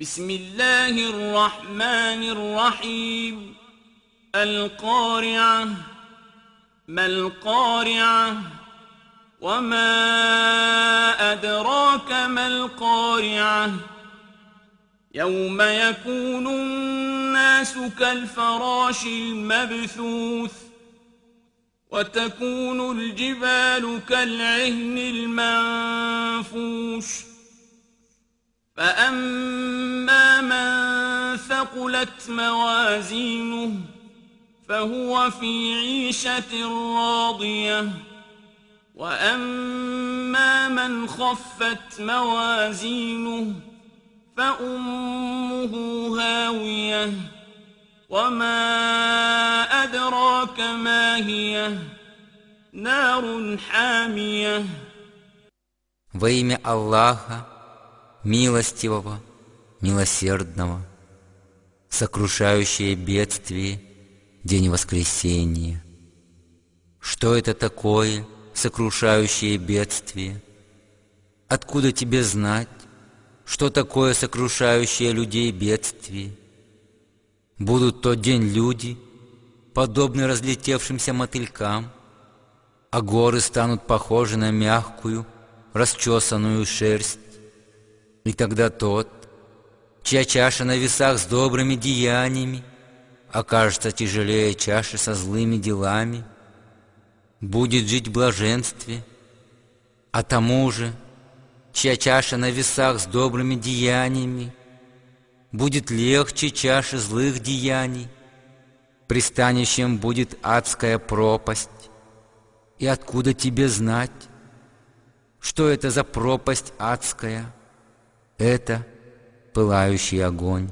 بسم الله الرحمن الرحيم. القارعة ما القارعة؟ وما أدراك ما القارعة؟ يوم يكون الناس كالفراش المبثوث وتكون الجبال كالعهن المنفوش. فأما ثقلت موازينه فهو في عيشة راضية وأما من خفت موازينه فأمه هاوية وما أدراك ما هي نار حامية Во имя Аллаха, милостивого, милосердного, Сокрушающее бедствие, день воскресения. Что это такое, сокрушающее бедствие? Откуда тебе знать, что такое сокрушающее людей бедствие? Будут тот день люди, подобны разлетевшимся мотылькам, а горы станут похожи на мягкую, расчесанную шерсть. И тогда тот, чья чаша на весах с добрыми деяниями, окажется тяжелее чаши со злыми делами, будет жить в блаженстве, а тому же, чья чаша на весах с добрыми деяниями, будет легче чаши злых деяний, пристанищем будет адская пропасть. И откуда тебе знать, что это за пропасть адская? Это пылающий огонь.